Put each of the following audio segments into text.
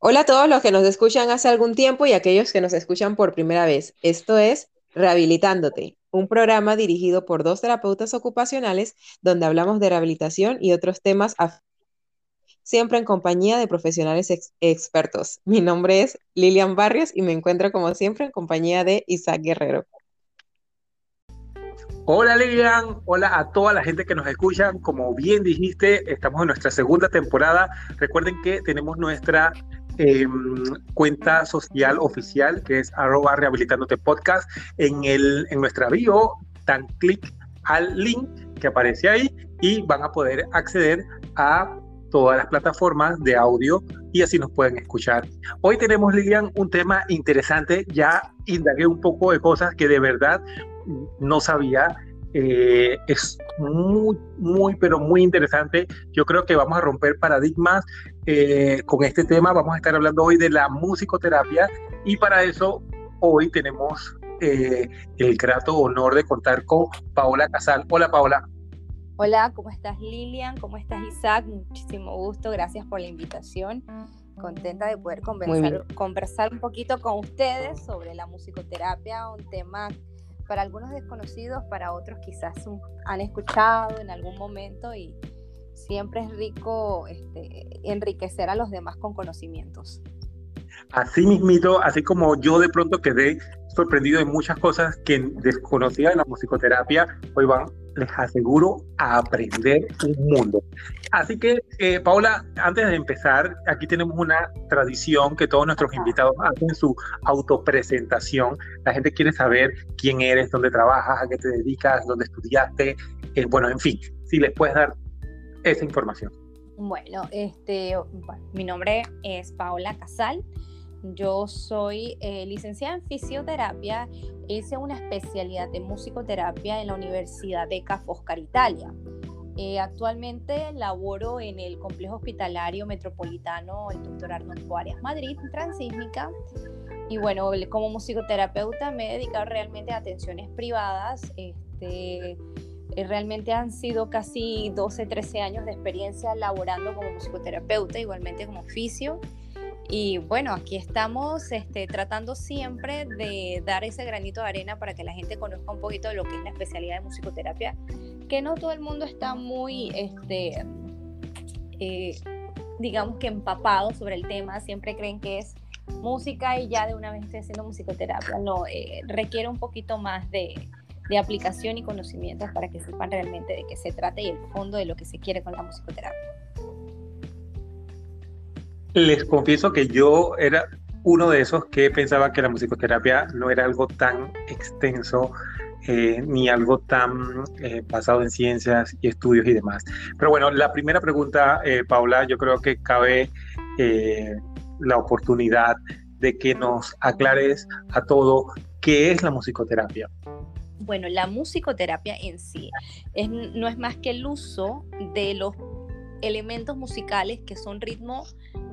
Hola a todos los que nos escuchan hace algún tiempo y aquellos que nos escuchan por primera vez. Esto es Rehabilitándote, un programa dirigido por dos terapeutas ocupacionales donde hablamos de rehabilitación y otros temas siempre en compañía de profesionales expertos. Mi nombre es Lilian Barrios y me encuentro como siempre en compañía de Isaac Guerrero. Hola Lilian, hola a toda la gente que nos escucha. Como bien dijiste, estamos en nuestra segunda temporada. Recuerden que tenemos nuestra em, cuenta social oficial que es arroba rehabilitándote podcast. En, el, en nuestra bio dan clic al link que aparece ahí y van a poder acceder a todas las plataformas de audio y así nos pueden escuchar. Hoy tenemos, Lilian, un tema interesante. Ya indagué un poco de cosas que de verdad no sabía. Eh, es muy, muy, pero muy interesante. Yo creo que vamos a romper paradigmas eh, con este tema. Vamos a estar hablando hoy de la musicoterapia y para eso hoy tenemos eh, el grato honor de contar con Paola Casal. Hola Paola. Hola, ¿cómo estás Lilian? ¿Cómo estás Isaac? Muchísimo gusto, gracias por la invitación. Contenta de poder conversar, conversar un poquito con ustedes sobre la musicoterapia, un tema para algunos desconocidos, para otros quizás han escuchado en algún momento y siempre es rico este, enriquecer a los demás con conocimientos. Así mismito, así como yo de pronto quedé sorprendido de muchas cosas que desconocía de la musicoterapia, hoy van les aseguro a aprender un mundo. Así que, eh, Paola, antes de empezar, aquí tenemos una tradición que todos nuestros invitados hacen su autopresentación. La gente quiere saber quién eres, dónde trabajas, a qué te dedicas, dónde estudiaste, eh, bueno, en fin, si les puedes dar esa información. Bueno, este, mi nombre es Paola Casal. Yo soy eh, licenciada en fisioterapia, hice una especialidad de musicoterapia en la Universidad de Ca' Foscari Italia. Eh, actualmente laboro en el Complejo Hospitalario Metropolitano el Dr. Arnold Arias Madrid, Transísmica. Y bueno, como musicoterapeuta me he dedicado realmente a atenciones privadas. Este, realmente han sido casi 12, 13 años de experiencia laborando como musicoterapeuta, igualmente como fisio. Y bueno, aquí estamos este, tratando siempre de dar ese granito de arena para que la gente conozca un poquito de lo que es la especialidad de musicoterapia, que no todo el mundo está muy, este, eh, digamos que empapado sobre el tema, siempre creen que es música y ya de una vez estoy haciendo musicoterapia. No, eh, requiere un poquito más de, de aplicación y conocimientos para que sepan realmente de qué se trata y el fondo de lo que se quiere con la musicoterapia. Les confieso que yo era uno de esos que pensaba que la musicoterapia no era algo tan extenso eh, ni algo tan eh, basado en ciencias y estudios y demás. Pero bueno, la primera pregunta, eh, Paula, yo creo que cabe la oportunidad de que nos aclares a todo qué es la musicoterapia. Bueno, la musicoterapia en sí no es más que el uso de los elementos musicales que son ritmo,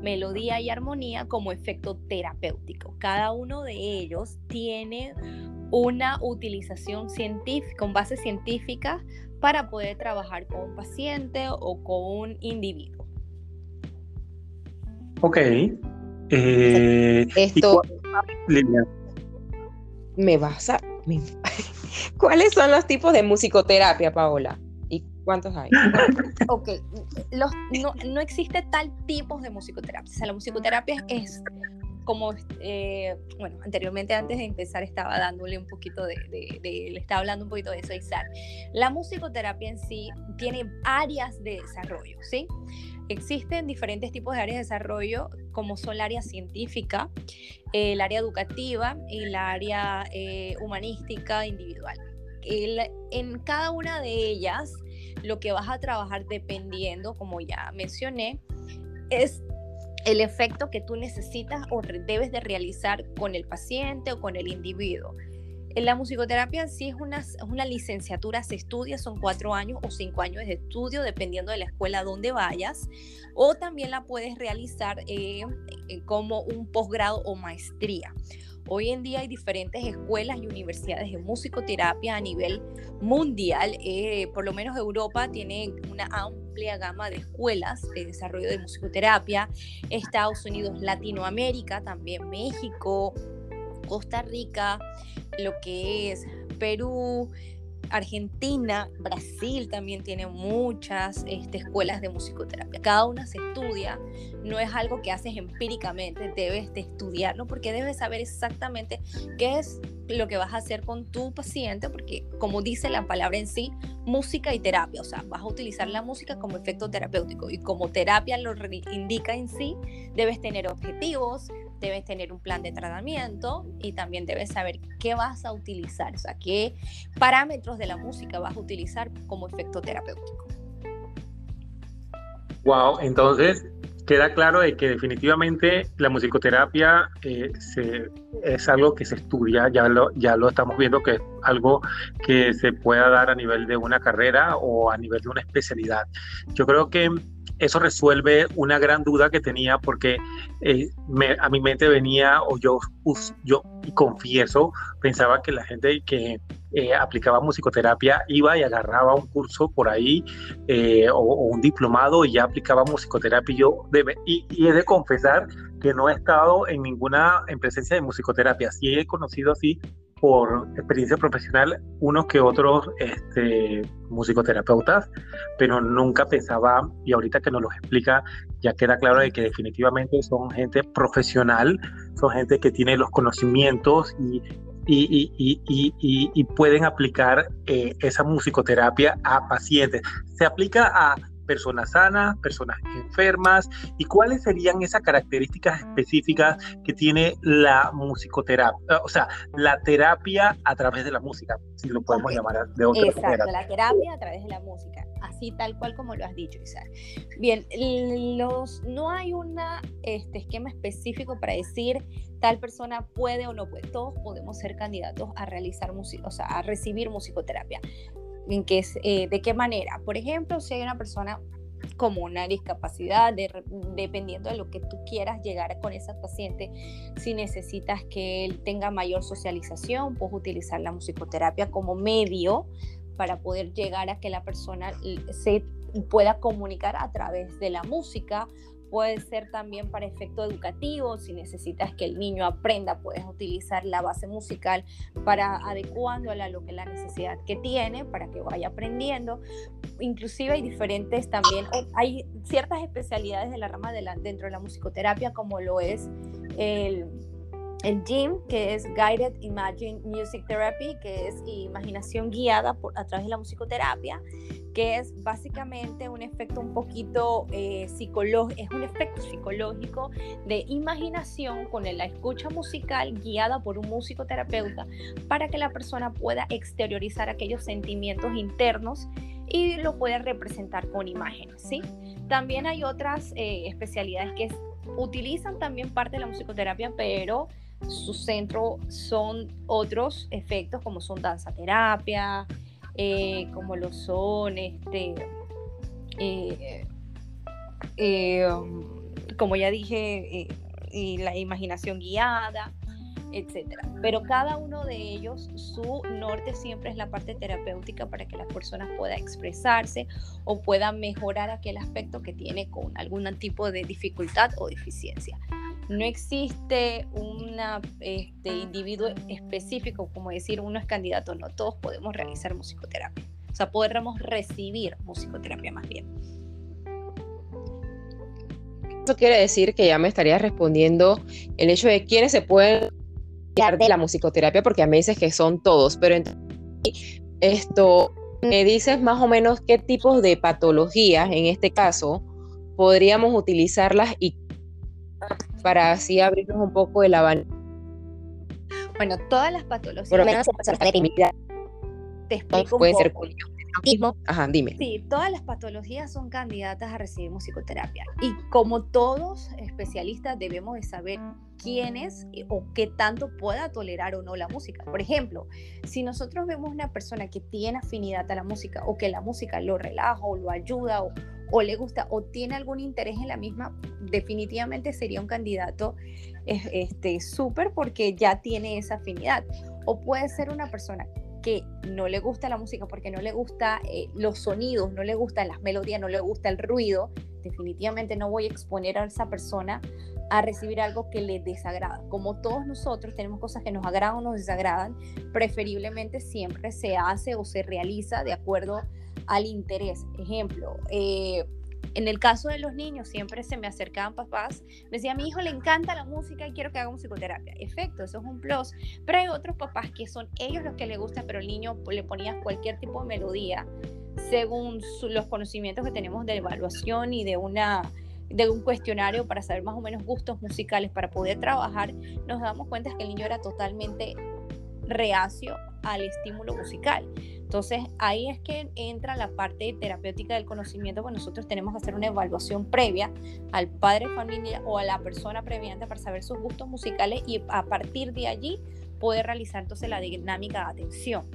melodía y armonía como efecto terapéutico. Cada uno de ellos tiene una utilización científica, con base científica, para poder trabajar con un paciente o con un individuo. Ok. Eh, Esto me vas a... ¿Cuáles son los tipos de musicoterapia, Paola? ¿Cuántos hay? ok, los, no, no, existe tal tipo de musicoterapia. O sea, la musicoterapia es como, eh, bueno, anteriormente antes de empezar estaba dándole un poquito de, le estaba hablando un poquito de eso a. La musicoterapia en sí tiene áreas de desarrollo, ¿sí? Existen diferentes tipos de áreas de desarrollo, como son el área científica, el área educativa y el área eh, humanística individual. en cada una de ellas lo que vas a trabajar dependiendo, como ya mencioné, es el efecto que tú necesitas o debes de realizar con el paciente o con el individuo. En la musicoterapia sí es una, una licenciatura, se estudia, son cuatro años o cinco años de estudio, dependiendo de la escuela donde vayas, o también la puedes realizar eh, eh, como un posgrado o maestría. Hoy en día hay diferentes escuelas y universidades de musicoterapia a nivel mundial. Eh, por lo menos Europa tiene una amplia gama de escuelas de desarrollo de musicoterapia. Estados Unidos, Latinoamérica, también México, Costa Rica, lo que es Perú, Argentina, Brasil también tiene muchas este, escuelas de musicoterapia. Cada una se estudia, no es algo que haces empíricamente, debes de estudiarlo porque debes saber exactamente qué es lo que vas a hacer con tu paciente, porque como dice la palabra en sí, música y terapia, o sea, vas a utilizar la música como efecto terapéutico y como terapia lo indica en sí, debes tener objetivos, debes tener un plan de tratamiento y también debes saber qué vas a utilizar, o sea, qué parámetros de la música vas a utilizar como efecto terapéutico. Wow, entonces queda claro de que definitivamente la musicoterapia eh, es algo que se estudia, ya lo, ya lo estamos viendo que es algo que se pueda dar a nivel de una carrera o a nivel de una especialidad. Yo creo que eso resuelve una gran duda que tenía porque eh, a mi mente venía, o yo, yo confieso, pensaba que la gente que eh, aplicaba musicoterapia iba y agarraba un curso por ahí eh, o, un diplomado y ya aplicaba musicoterapia. Y yo y, he de confesar que no he estado en ninguna en presencia de musicoterapia. Sí he conocido así por experiencia profesional unos que otros este, musicoterapeutas, pero nunca pensaba, y ahorita que nos lo explica, ya queda claro de que definitivamente son gente profesional, son gente que tiene los conocimientos y, y, y, y pueden aplicar eh, esa musicoterapia a pacientes. Se aplica a personas sanas, personas enfermas, y cuáles serían esas características específicas que tiene la musicoterapia, o sea, la terapia a través de la música, si lo podemos llamar de otra Exacto, manera. la terapia a través de la música, así tal cual como lo has dicho, Isaac. Bien, los, no hay un este, esquema específico para decir tal persona puede o no puede. Todos podemos ser candidatos a realizar, o sea, a recibir musicoterapia en qué, eh, de qué manera. Por ejemplo, si hay una persona como una discapacidad, dependiendo de lo que tú quieras llegar con esa paciente, si necesitas que él tenga mayor socialización, puedes utilizar la musicoterapia como medio para poder llegar a que la persona se pueda comunicar a través de la música Puede ser también para efecto educativo, si necesitas que el niño aprenda, puedes utilizar la base musical para adecuándola a lo que la necesidad que tiene, para que vaya aprendiendo. Inclusive hay diferentes también, hay ciertas especialidades de la rama de la, dentro de la musicoterapia, como lo es el el GIM, que es Guided Imagine Music Therapy, que es imaginación guiada por, a través de la musicoterapia, que es básicamente un efecto un poquito eh, psicológico, es un efecto psicológico de imaginación con la escucha musical guiada por un musicoterapeuta para que la persona pueda exteriorizar aquellos sentimientos internos y lo pueda representar con imágenes, ¿sí? También hay otras eh, especialidades que utilizan también parte de la musicoterapia, pero su centro son otros efectos como son danza terapia, eh, como lo son este, eh, eh, como ya dije, la imaginación guiada, etcétera. Pero cada uno de ellos, su norte siempre es la parte terapéutica para que las personas puedan expresarse o puedan mejorar aquel aspecto que tiene con algún tipo de dificultad o deficiencia no existe un este, individuo específico, como decir uno es candidato, no, todos podemos realizar musicoterapia. O sea, podremos recibir musicoterapia más bien. Eso quiere decir que ya me estaría respondiendo el hecho de quiénes se pueden dar de la musicoterapia, porque a mí dices que son todos, pero esto, me dices más o menos qué tipos de patologías, en este caso, podríamos utilizarlas y para así abrirnos un poco el abanico. Bueno, todas las patologías. Por lo menos te explico puede ser Ajá, dime. Sí, todas las patologías son candidatas a recibir musicoterapia. Y como todos especialistas debemos de saber quién es o qué tanto pueda tolerar o no la música. Por ejemplo, si nosotros vemos una persona que tiene afinidad a la música o que la música lo relaja o lo ayuda o, o le gusta o tiene algún interés en la misma, definitivamente sería un candidato este súper porque ya tiene esa afinidad. O puede ser una persona que no le gusta la música porque no le gusta eh, los sonidos, no le gustan las melodías, no le gusta el ruido, definitivamente no voy a exponer a esa persona a recibir algo que le desagrada. Como todos nosotros tenemos cosas que nos agradan o nos desagradan, preferiblemente siempre se hace o se realiza de acuerdo al interés. Ejemplo, eh, en el caso de los niños, siempre se me acercaban papás, me decía, a mi hijo le encanta la música y quiero que haga musicoterapia. Efecto, eso es un plus. Pero hay otros papás que son ellos los que le gusta, pero el niño le ponía cualquier tipo de melodía según los conocimientos que tenemos de evaluación y de una de un cuestionario para saber más o menos gustos musicales para poder trabajar, nos damos cuenta que el niño era totalmente reacio al estímulo musical. Entonces ahí es que entra la parte terapéutica del conocimiento, pues nosotros tenemos que hacer una evaluación previa al padre familia o a la persona previamente para saber sus gustos musicales y a partir de allí poder realizar entonces la dinámica de atención.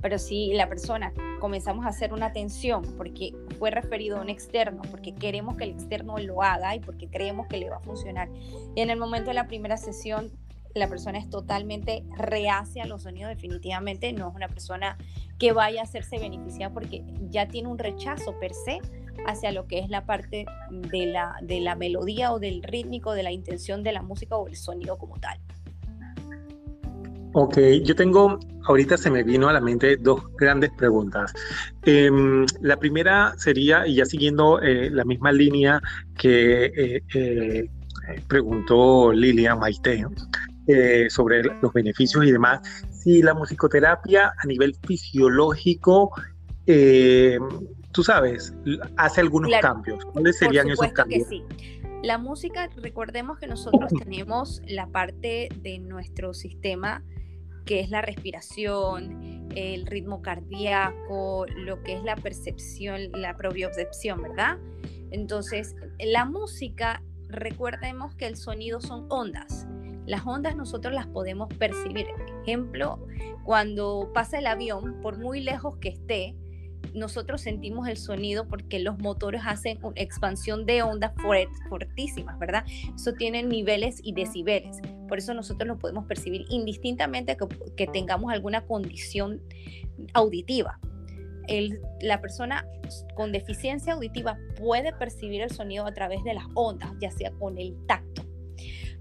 Pero si la persona comenzamos a hacer una atención porque fue referido a un externo, porque queremos que el externo lo haga y porque creemos que le va a funcionar, y en el momento de la primera sesión la persona es totalmente reacia a los sonidos, definitivamente no es una persona que vaya a hacerse beneficiada porque ya tiene un rechazo per se hacia lo que es la parte de la, de la melodía o del rítmico, de la intención de la música o el sonido como tal. Ok, yo tengo, ahorita se me vino a la mente dos grandes preguntas. Em, la primera sería, y ya siguiendo eh, la misma línea que eh, eh, preguntó Lilia Maite, eh, sobre los beneficios y demás, si la musicoterapia a nivel fisiológico, eh, tú sabes, hace algunos cambios. ¿Cuáles serían esos cambios? Que sí. La música, recordemos que nosotros tenemos la parte de nuestro sistema que es la respiración, el ritmo cardíaco, lo que es la percepción, la propiocepción, ¿verdad? Entonces, la música, recordemos que el sonido son ondas. Las ondas nosotros las podemos percibir. Ejemplo, cuando pasa el avión, por muy lejos que esté, nosotros sentimos el sonido porque los motores hacen una expansión de ondas fuertísimas, ¿verdad? Eso tiene niveles y decibeles. Por eso nosotros lo podemos percibir indistintamente que, tengamos alguna condición auditiva. la persona con deficiencia auditiva puede percibir el sonido a través de las ondas, ya sea con el tacto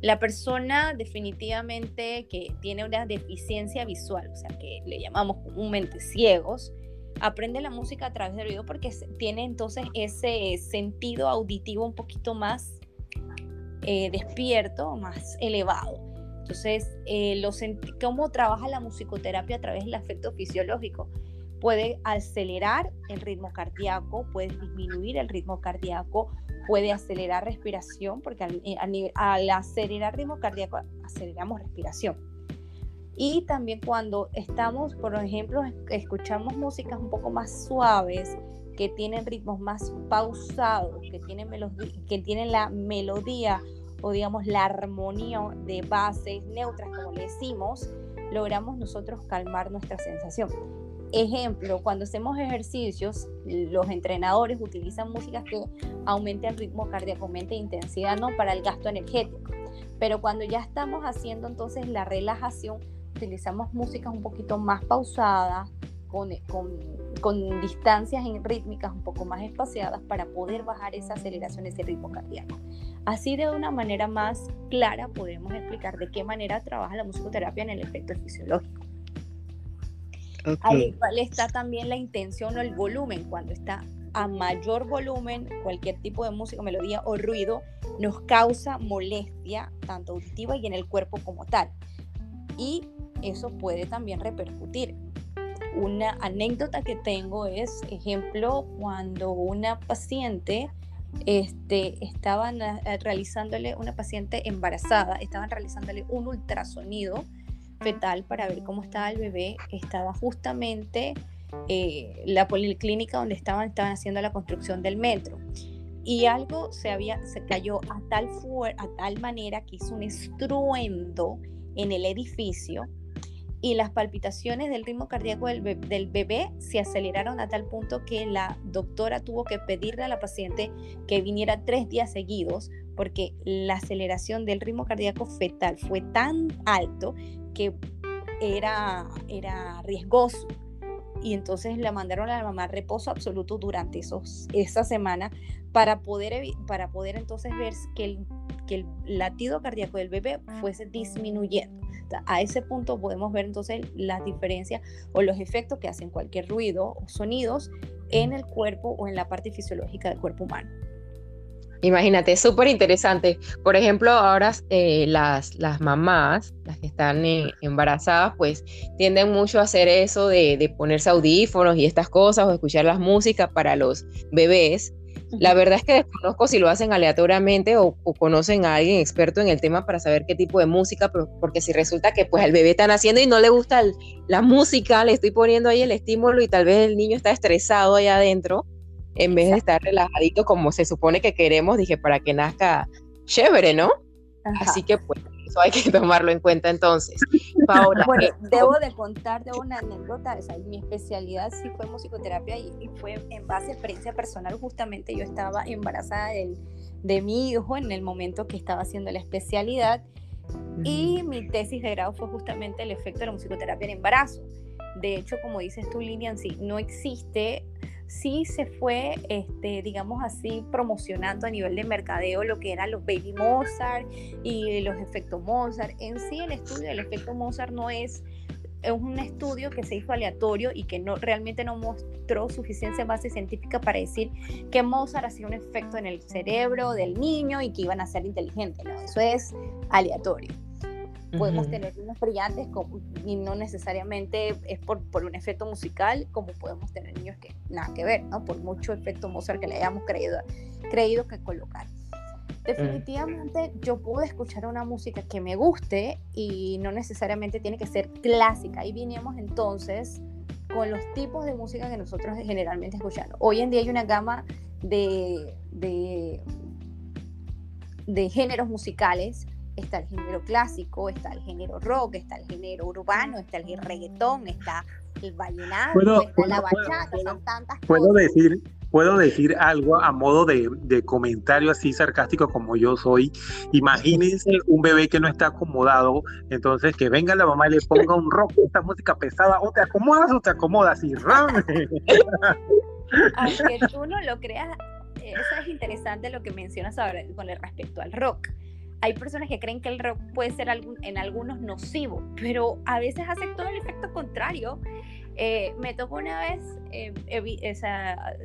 la persona definitivamente que tiene una deficiencia visual, o sea, que le llamamos comúnmente ciegos, aprende la música a través del oído porque tiene entonces ese sentido auditivo un poquito más eh, despierto, más elevado. Entonces, eh, ¿cómo trabaja la musicoterapia a través del afecto fisiológico? Puede acelerar el ritmo cardíaco, puede disminuir el ritmo cardíaco, puede acelerar respiración, porque al, eh, al, acelerar ritmo cardíaco aceleramos respiración. Y también cuando estamos, por ejemplo, escuchamos músicas un poco más suaves, que tienen ritmos más pausados, que tienen, que tienen la melodía o digamos la armonía de bases neutras, como le decimos, logramos nosotros calmar nuestra sensación. Ejemplo, cuando hacemos ejercicios, los entrenadores utilizan músicas que aumenten el ritmo cardíaco, aumenten intensidad, ¿no? Para el gasto energético. Pero cuando ya estamos haciendo entonces la relajación, utilizamos músicas un poquito más pausadas, con, con, con, distancias rítmicas un poco más espaciadas para poder bajar esa aceleración, ese ritmo cardíaco. Así de una manera más clara podemos explicar de qué manera trabaja la musicoterapia en el efecto fisiológico. Ahí está también la intención o el volumen. Cuando está a mayor volumen, cualquier tipo de música, melodía o ruido nos causa molestia, tanto auditiva y en el cuerpo como tal. Y eso puede también repercutir. Una anécdota que tengo es, ejemplo, cuando una paciente este, estaban realizándole, una paciente embarazada, estaban realizándole un ultrasonido fetal para ver cómo estaba el bebé, estaba justamente eh, la policlínica donde estaban, estaban haciendo la construcción del metro. Y algo se, había, se cayó a tal, a tal manera que hizo un estruendo en el edificio y las palpitaciones del ritmo cardíaco del, del, bebé se aceleraron a tal punto que la doctora tuvo que pedirle a la paciente que viniera tres días seguidos porque la aceleración del ritmo cardíaco fetal fue tan alto que era, era riesgoso. Y entonces la mandaron a la mamá reposo absoluto durante esos, esa semana para poder, para poder entonces ver que el, que el latido cardíaco del bebé fuese disminuyendo. A ese punto podemos ver entonces las diferencias o los efectos que hacen cualquier ruido o sonidos en el cuerpo o en la parte fisiológica del cuerpo humano. Imagínate, es súper interesante. Por ejemplo, ahora eh, las, las mamás, las que están eh, embarazadas, pues tienden mucho a hacer eso de, de, ponerse audífonos y estas cosas o escuchar las músicas para los bebés. La verdad es que desconozco si lo hacen aleatoriamente o, conocen a alguien experto en el tema para saber qué tipo de música, porque si resulta que pues el bebé está naciendo y no le gusta la música, le estoy poniendo ahí el estímulo y tal vez el niño está estresado allá adentro, en vez de estar relajadito como se supone que queremos, dije, para que nazca chévere, ¿no? Así que pues eso hay que tomarlo en cuenta entonces. Paola. Bueno, eh, debo de contar de una anécdota, o sea, mi especialidad sí fue musicoterapia y, fue en base a experiencia personal, justamente yo estaba embarazada de mi hijo en el momento que estaba haciendo la especialidad y mi tesis de grado fue justamente el efecto de la musicoterapia en embarazo. De hecho, como dices tú, Lilian, sí, no existe sí se fue, este, digamos así, promocionando a nivel de mercadeo lo que eran los baby Mozart y los efectos Mozart. En sí, el estudio del efecto Mozart no es, es un estudio que se hizo aleatorio y que no, realmente no mostró suficiente base científica para decir que Mozart hacía un efecto en el cerebro del niño y que iban a ser inteligentes. No, eso es aleatorio. Podemos tener niños brillantes y no necesariamente es por, por, un efecto musical, como podemos tener niños que nada que ver, ¿no? Por mucho efecto Mozart que le hayamos creído, creído que colocar. Definitivamente yo puedo escuchar una música que me guste y no necesariamente tiene que ser clásica. Ahí vinimos entonces con los tipos de música que nosotros generalmente escuchamos. Hoy en día hay una gama de, de, de géneros musicales está el género clásico, está el género rock, está el género urbano, está el reggaetón, está el vallenato, está la bachata, son tantas puedo Decir, puedo decir algo a modo de, de, comentario así sarcástico como yo soy. Imagínense un bebé que no está acomodado, entonces que venga la mamá y le ponga un rock, esta música pesada, o te acomodas o te acomodas y ram. Aunque tú no lo creas, eso es interesante lo que mencionas ahora con respecto al rock hay personas que creen que el rock puede ser en algunos nocivo, pero a veces hace todo el efecto contrario. Eh, me tocó una vez eh, esa,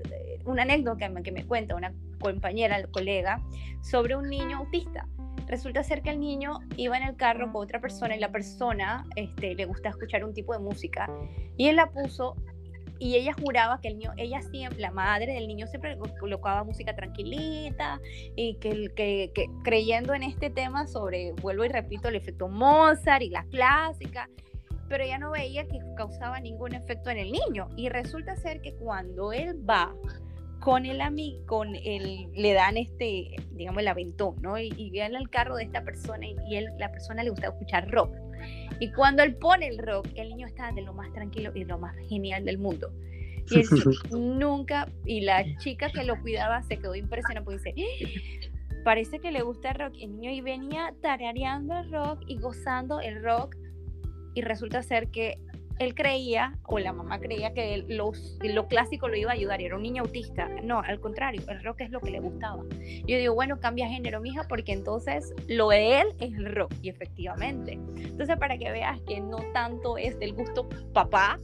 una anécdota que me, cuenta una compañera, colega, sobre un niño autista. Resulta ser que el niño iba en el carro con otra persona y la persona este, le gusta escuchar un tipo de música y él la puso y ella juraba que el niño, ella siempre, la madre del niño siempre colocaba música tranquilita y que, que, que, creyendo en este tema sobre, vuelvo y repito, el efecto Mozart y la clásica, pero ella no veía que causaba ningún efecto en el niño y resulta ser que cuando él va con el amigo, con el, le dan este, digamos, el aventón, ¿no? Y, y viene al carro de esta persona y, y él, la persona le gusta escuchar rock. Y cuando él pone el rock, el niño está de lo más tranquilo y lo más genial del mundo. Y él nunca, y la chica que lo cuidaba se quedó impresionada porque dice, ¡Ah! parece que le gusta el rock. El niño y venía tarareando el rock y gozando el rock. Y resulta ser que él creía, o la mamá creía que lo clásico lo iba a ayudar, y era un niño autista. No, al contrario, el rock es lo que le gustaba. Yo digo, bueno, cambia género, mija, porque entonces lo de él es el rock, y efectivamente. Entonces, para que veas que no tanto es del gusto papá,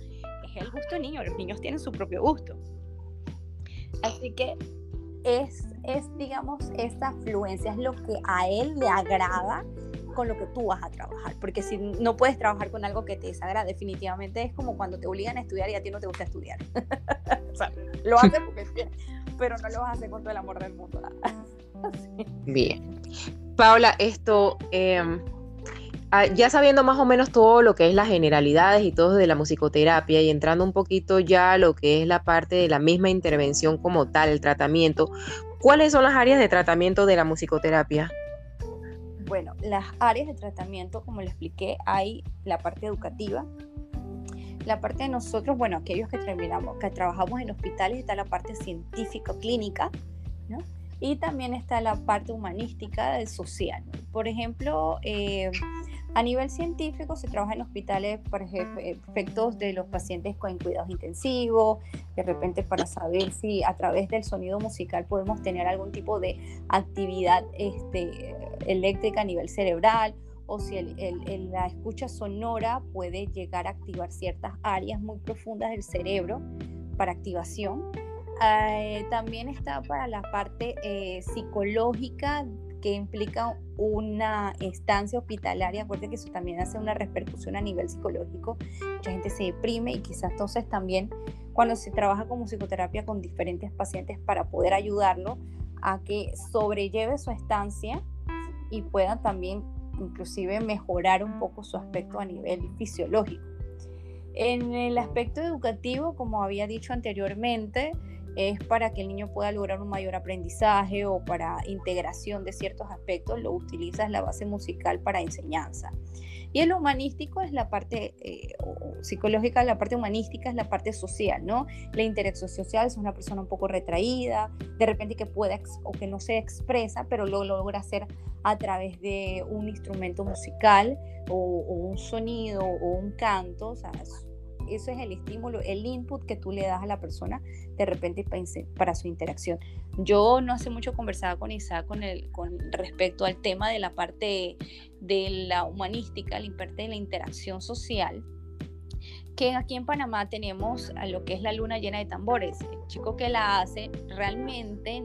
es el gusto niño, los niños tienen su propio gusto. Así que es, es digamos, esa afluencia, es lo que a él le agrada con lo que tú vas a trabajar, porque si no puedes trabajar con algo que te desagrada, definitivamente es como cuando te obligan a estudiar y a ti no te gusta estudiar. o sea, lo haces porque pero no lo vas a hacer con todo el amor del mundo. Bien. Paula, esto, ah, ya sabiendo más o menos todo lo que es las generalidades y todo de la musicoterapia y entrando un poquito ya a lo que es la parte de la misma intervención como tal, el tratamiento, ¿cuáles son las áreas de tratamiento de la musicoterapia? Bueno, las áreas de tratamiento, como le expliqué, hay la parte educativa, la parte de nosotros, bueno, aquellos que, terminamos, que trabajamos en hospitales, está la parte científica, clínica, ¿no? Y también está la parte humanística, social. Por ejemplo, eh, a nivel científico se trabaja en hospitales para efectos de los pacientes con cuidados intensivos, de repente para saber si a través del sonido musical podemos tener algún tipo de actividad este, eléctrica a nivel cerebral o si la escucha sonora puede llegar a activar ciertas áreas muy profundas del cerebro para activación. Eh, también está para la parte eh, psicológica que implica una estancia hospitalaria. Acuérdense que eso también hace una repercusión a nivel psicológico. Mucha gente se deprime y quizás entonces también cuando se trabaja con psicoterapia con diferentes pacientes para poder ayudarlo a que sobrelleve su estancia y pueda también inclusive mejorar un poco su aspecto a nivel fisiológico. En el aspecto educativo, como había dicho anteriormente, es para que el niño pueda lograr un mayor aprendizaje o para integración de ciertos aspectos, lo utilizas la base musical para enseñanza. Y el humanístico es la parte eh, psicológica, la parte humanística es la parte social, ¿no? La interacción social es una persona un poco retraída, de repente que puede o que no se expresa, pero lo logra hacer a través de un instrumento musical o, o un sonido o un canto, o sea, eso es el estímulo, el input que tú le das a la persona de repente para su interacción. Yo no hace mucho conversaba con Isaac con, el, con respecto al tema de la parte de la humanística, la parte de la interacción social que aquí en Panamá tenemos a lo que es la luna llena de tambores. El chico que la hace realmente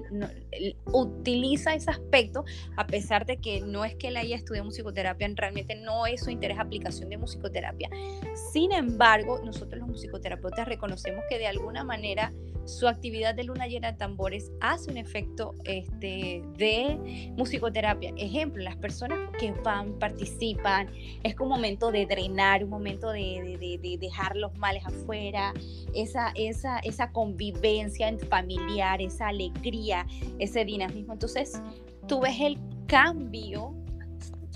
utiliza ese aspecto, a pesar de que no es que él haya estudiado musicoterapia, realmente no es su interés aplicación de musicoterapia. Sin embargo, nosotros los musicoterapeutas reconocemos que de alguna manera su actividad de luna llena de tambores hace un efecto este, de musicoterapia. Ejemplo, las personas que van, participan, es un momento de drenar, un momento de, de, dejar los males afuera, esa, esa, esa convivencia familiar, esa alegría, ese dinamismo. Entonces, tú ves el cambio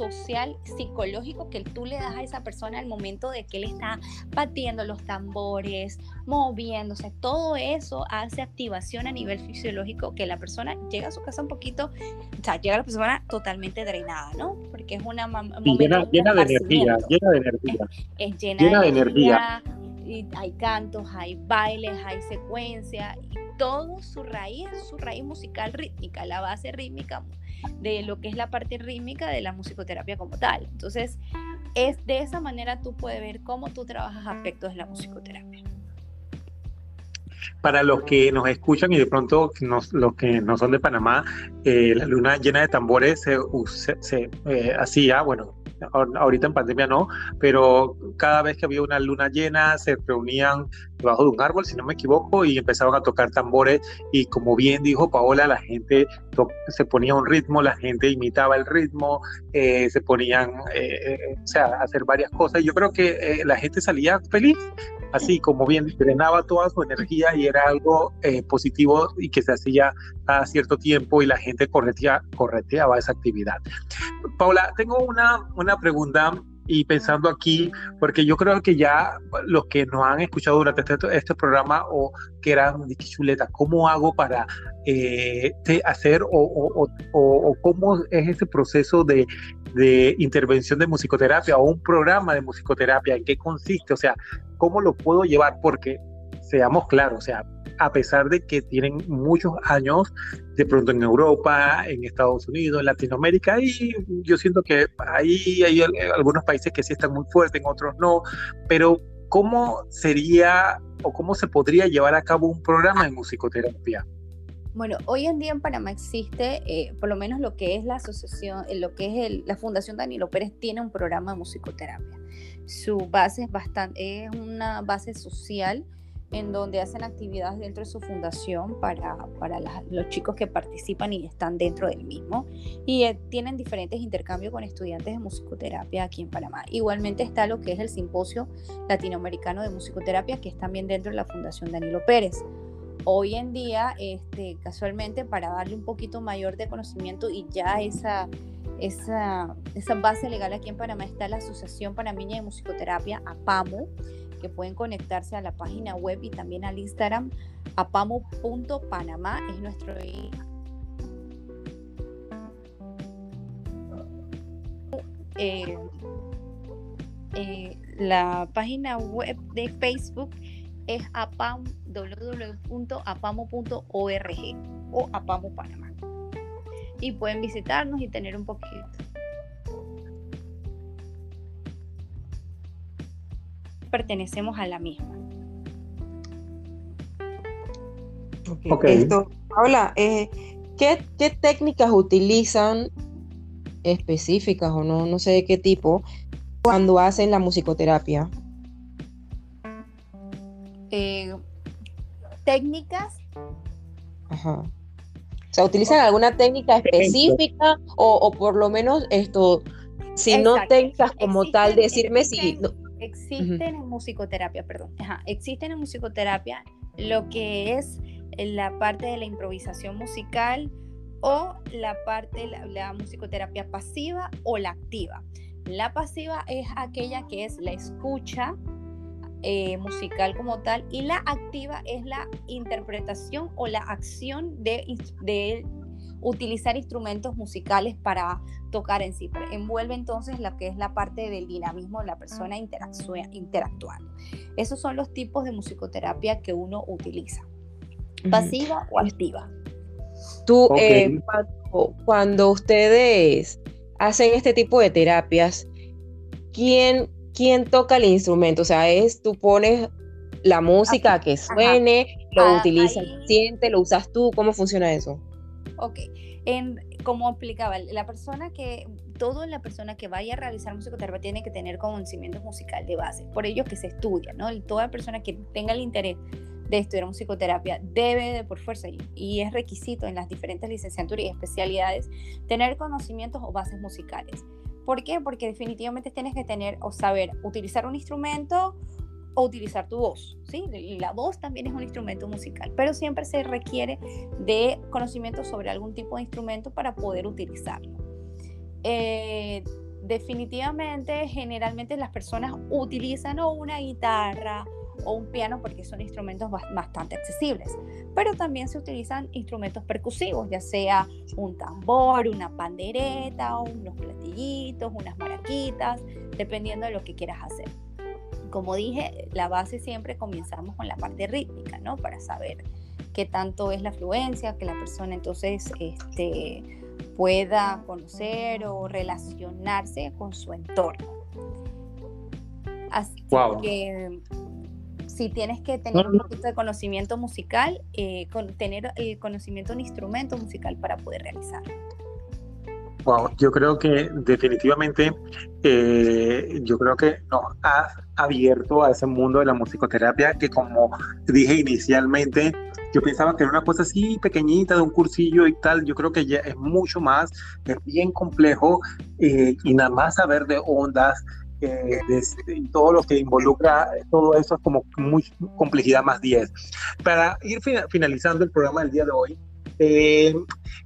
social, psicológico que tú le das a esa persona al momento de que él está batiendo los tambores, moviéndose, todo eso hace activación a nivel fisiológico que la persona llega a su casa un poquito, o sea, llega la persona totalmente drenada, ¿no? Porque es una llena, llena de energía, llena de energía. Es, llena, de, energía. Y hay cantos, hay bailes, hay secuencia, y todo su raíz, su raíz musical rítmica, la base rítmica de lo que es la parte rítmica de la musicoterapia como tal. Entonces, es de esa manera tú puedes ver cómo tú trabajas aspectos de la musicoterapia. Para los que nos escuchan y de pronto los que no son de Panamá, eh, la luna llena de tambores se, se, eh, hacía, bueno, ahorita en pandemia no, pero cada vez que había una luna llena se reunían debajo de un árbol, si no me equivoco, y empezaban a tocar tambores y como bien dijo Paola, la gente se ponía un ritmo, la gente imitaba el ritmo, eh, se ponían, eh, o sea, a hacer varias cosas. Yo creo que eh, la gente salía feliz, así como bien drenaba toda su energía y era algo positivo y que se hacía a cierto tiempo y la gente corretea, correteaba esa actividad. Paola, tengo una, una pregunta y pensando aquí, porque yo creo que ya los que nos han escuchado durante este, este programa o que eran de chuleta, ¿cómo hago para eh, hacer o, o, o, cómo es ese proceso de, de, intervención de musicoterapia o un programa de musicoterapia? ¿En qué consiste? O sea, ¿cómo lo puedo llevar? Porque seamos claros, o sea, a pesar de que tienen muchos años de pronto en Europa, en Estados Unidos, en Latinoamérica, y yo siento que ahí hay algunos países que sí están muy fuertes, en otros no, pero ¿cómo sería o cómo se podría llevar a cabo un programa de musicoterapia? Bueno, hoy en día en Panamá existe, eh, por lo menos lo que es la asociación, eh, lo que es la Fundación Danilo Pérez tiene un programa de musicoterapia. Su base es bastante, es una base social en donde hacen actividades dentro de su fundación para, para los chicos que participan y están dentro del mismo. Y eh, tienen diferentes intercambios con estudiantes de musicoterapia aquí en Panamá. Igualmente está lo que es el Simposio Latinoamericano de Musicoterapia, que es también dentro de la Fundación Danilo Pérez. Hoy en día, este, casualmente, para darle un poquito mayor de conocimiento y ya esa, esa, esa base legal aquí en Panamá está la Asociación Panameña de Musicoterapia, APAMO, que pueden conectarse a la página web y también al Instagram apamo.panamá es nuestro eh, eh, la página web de Facebook es apam, www.apamo.org o apamo panamá. Y pueden visitarnos y tener un poquito pertenecemos a la misma. Okay. Hola, eh, ¿qué, técnicas utilizan específicas o no, no sé de qué tipo cuando hacen la musicoterapia? Eh, técnicas. Ajá. O sea, ¿utilizan alguna técnica específica o, por lo menos esto, si no técnicas como tal, decirme si... Existen en musicoterapia, perdón, existen en musicoterapia lo que es la parte de la improvisación musical o la parte de la, musicoterapia pasiva o la activa. La pasiva es aquella que es la escucha eh, musical como tal y la activa es la interpretación o la acción de, de utilizar instrumentos musicales para tocar en sí. Envuelve entonces lo que es la parte del dinamismo de la persona interactuando. Esos son los tipos de musicoterapia que uno utiliza, pasiva o activa. Tú, eh, cuando, ustedes hacen este tipo de terapias, ¿quién, ¿quién toca el instrumento? O sea, es tú pones la música que suene, lo ah, utiliza el paciente, lo usas tú, ¿cómo funciona eso? Ok, en, como explicaba, la persona que, toda la persona que vaya a realizar musicoterapia tiene que tener conocimiento musical de base, por ello que se estudia, ¿no? Toda persona que tenga el interés de estudiar musicoterapia debe de por fuerza y es requisito en las diferentes licenciaturas y especialidades tener conocimientos o bases musicales. ¿Por qué? Porque definitivamente tienes que tener o saber utilizar un instrumento o utilizar tu voz, ¿sí? La voz también es un instrumento musical, pero siempre se requiere de conocimiento sobre algún tipo de instrumento para poder utilizarlo. Eh, definitivamente, generalmente las personas utilizan o una guitarra o un piano porque son instrumentos bastante accesibles, pero también se utilizan instrumentos percusivos, ya sea un tambor, una pandereta, unos platillitos, unas maraquitas, dependiendo de lo que quieras hacer como dije, la base siempre comenzamos con la parte rítmica, ¿no? Para saber qué tanto es la fluencia, que la persona entonces este, pueda conocer o relacionarse con su entorno. Así que si tienes que tener un poquito de conocimiento musical, eh, tener el conocimiento de un instrumento musical para poder realizarlo. Wow, yo creo que definitivamente, eh, yo creo que nos ha abierto a ese mundo de la musicoterapia que como dije inicialmente, yo pensaba que era una cosa así pequeñita de un cursillo y tal, yo creo que ya es mucho más, es bien complejo eh, y nada más saber de ondas, eh, de, todo lo que involucra, todo eso es como muy complejidad más 10. Para ir finalizando el programa del día de hoy, eh,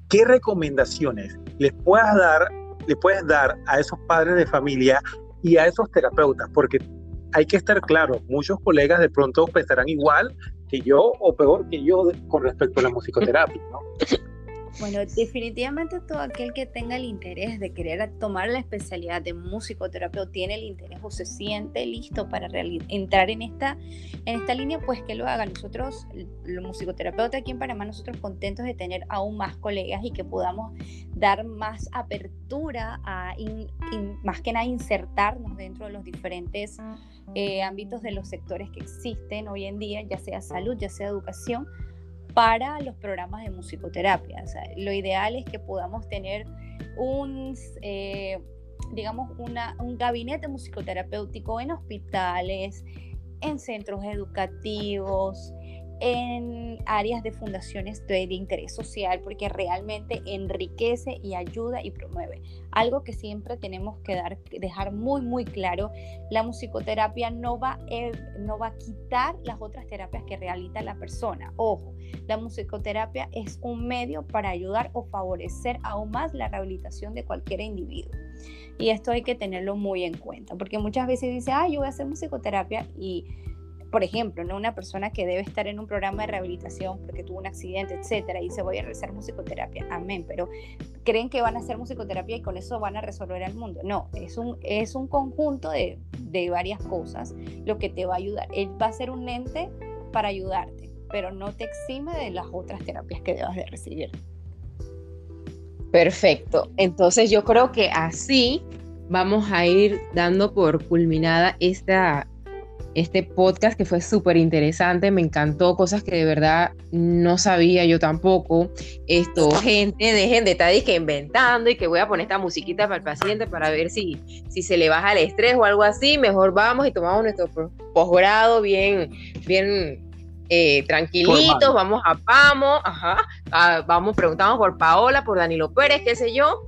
¿qué recomendaciones les puedas dar, le puedes dar a esos padres de familia y a esos terapeutas? Porque hay que estar claro, muchos colegas de pronto pensarán igual que yo o peor que yo con respecto a la musicoterapia, ¿no? Bueno, definitivamente todo aquel que tenga el interés de querer tomar la especialidad de musicoterapeuta tiene el interés o se siente listo para entrar en esta, en esta línea, pues que lo haga. Nosotros, los musicoterapeutas aquí en Panamá, nosotros contentos de tener aún más colegas y que podamos dar más apertura a, más que nada, insertarnos dentro de los diferentes eh, ámbitos de los sectores que existen hoy en día, ya sea salud, ya sea educación para los programas de musicoterapia. lo ideal es que podamos tener un, eh, digamos, un gabinete musicoterapéutico en hospitales, en centros educativos, en áreas de fundaciones de, interés social porque realmente enriquece y ayuda y promueve. Algo que siempre tenemos que dar, dejar muy muy claro, la musicoterapia no va, eh, no va a quitar las otras terapias que realiza la persona. Ojo, la musicoterapia es un medio para ayudar o favorecer aún más la rehabilitación de cualquier individuo. Y esto hay que tenerlo muy en cuenta, porque muchas veces dice, ah, yo voy a hacer musicoterapia y por ejemplo, ¿no? una persona que debe estar en un programa de rehabilitación porque tuvo un accidente, etcétera, y se voy a realizar musicoterapia, amén, pero creen que van a hacer musicoterapia y con eso van a resolver el mundo. No, es un, es un conjunto de, de varias cosas lo que te va a ayudar. Él va a ser un ente para ayudarte, pero no te exime de las otras terapias que debas de recibir. Perfecto. Entonces yo creo que así vamos a ir dando por culminada esta, este podcast que fue súper interesante, me encantó, cosas que de verdad no sabía yo tampoco. Esto, gente, dejen de estar que inventando y que voy a poner esta musiquita para el paciente para ver si, si se le baja el estrés o algo así. Mejor vamos y tomamos nuestro posgrado bien, bien eh, tranquilitos, vamos a Pamo, ajá, vamos, preguntamos por Paola, por Danilo Pérez, qué sé yo,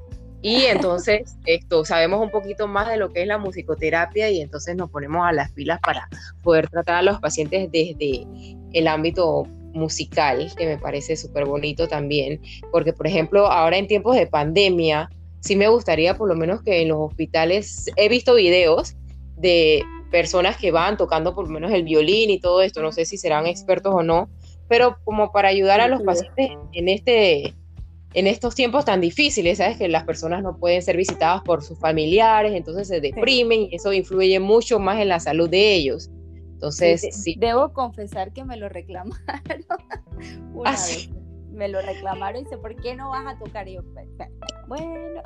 y entonces esto, sabemos un poquito más de lo que es la musicoterapia y entonces nos ponemos a las pilas para poder tratar a los pacientes desde el ámbito musical, que me parece súper bonito también, porque por ejemplo, ahora en tiempos de pandemia, sí me gustaría por lo menos que en los hospitales, he visto videos de personas que van tocando por lo menos el violín y todo esto, no sé si serán expertos o no, pero como para ayudar a los pacientes en este en estos tiempos tan difíciles, ¿sabes? Que las personas no pueden ser visitadas por sus familiares, entonces se deprimen y eso influye mucho más en la salud de ellos. Entonces, sí. Debo confesar que me lo reclamaron una ah, vez. Me lo reclamaron y dice, ¿por qué no vas a tocar? Y yo, bueno.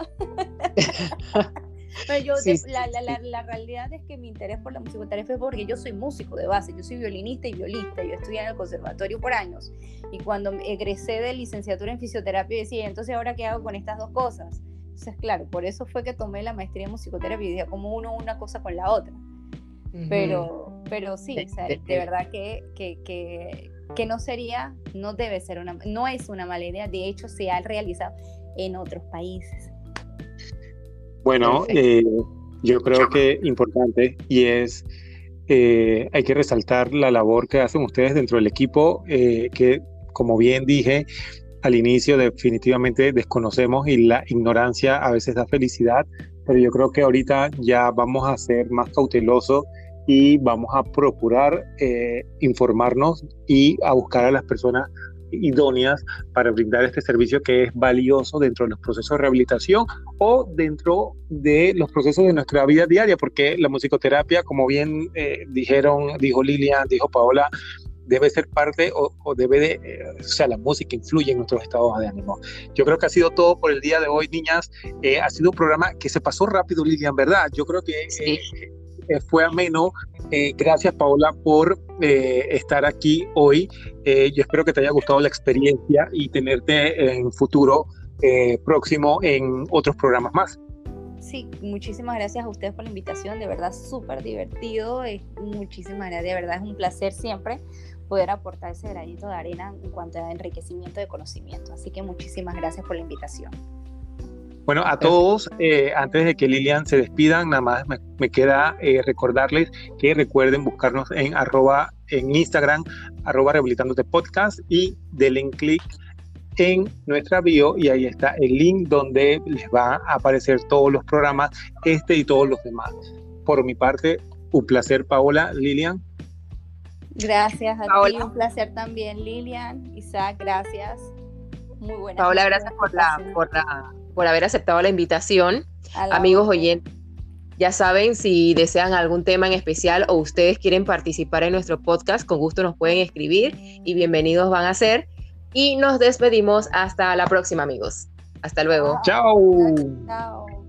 Pero yo, la, la, la, realidad es que mi interés por la musicoterapia es porque yo soy músico de base, yo soy violinista y violista, yo estudié en el conservatorio por años. Y cuando egresé de licenciatura en fisioterapia, decía, entonces ahora qué hago con estas dos cosas. Entonces, claro, por eso fue que tomé la maestría en musicoterapia y decía, como uno una cosa con la otra. Pero, pero sí, de verdad que, que, que, que no sería, no debe ser una, no es una mala idea, de hecho se ha realizado en otros países. Bueno, eh, yo creo que importante y es, eh, hay que resaltar la labor que hacen ustedes dentro del equipo, eh, que como bien dije al inicio, definitivamente desconocemos y la ignorancia a veces da felicidad, pero yo creo que ahorita ya vamos a ser más cautelosos y vamos a procurar informarnos y a buscar a las personas idóneas para brindar este servicio que es valioso dentro de los procesos de rehabilitación o dentro de los procesos de nuestra vida diaria, porque la musicoterapia, como bien eh, dijeron, dijo Lilian, dijo Paola, debe ser parte o, debe de, eh, o sea, la música influye en nuestros estados de ánimo. Yo creo que ha sido todo por el día de hoy, niñas. Eh, ha sido un programa que se pasó rápido, Lilian, ¿verdad? Yo creo que fue ameno. Eh, gracias, Paola, por eh, estar aquí hoy. Eh, yo espero que te haya gustado la experiencia y tenerte en futuro próximo en otros programas más. Sí, muchísimas gracias a ustedes por la invitación, de verdad súper divertido, muchísimas gracias, de verdad es un placer siempre poder aportar ese granito de arena en cuanto a enriquecimiento de conocimiento, así que muchísimas gracias por la invitación. Bueno, a todos, eh, antes de que Lilian se despidan, nada más me, queda eh, recordarles que recuerden buscarnos en arroba en Instagram, arroba rehabilitándote podcast y denle clic en nuestra bio y ahí está el link donde les va a aparecer todos los programas, este y todos los demás. Por mi parte, un placer, Paola, Lilian. Gracias a ti, un placer también, Lilian, Isaac, gracias. Muy buena. Paola, gracias por la, por la por haber aceptado la invitación. Amigos oyentes, ya saben, si desean algún tema en especial o ustedes quieren participar en nuestro podcast, con gusto nos pueden escribir y bienvenidos van a ser. Y nos despedimos hasta la próxima, amigos. Hasta luego. Chao. Chao.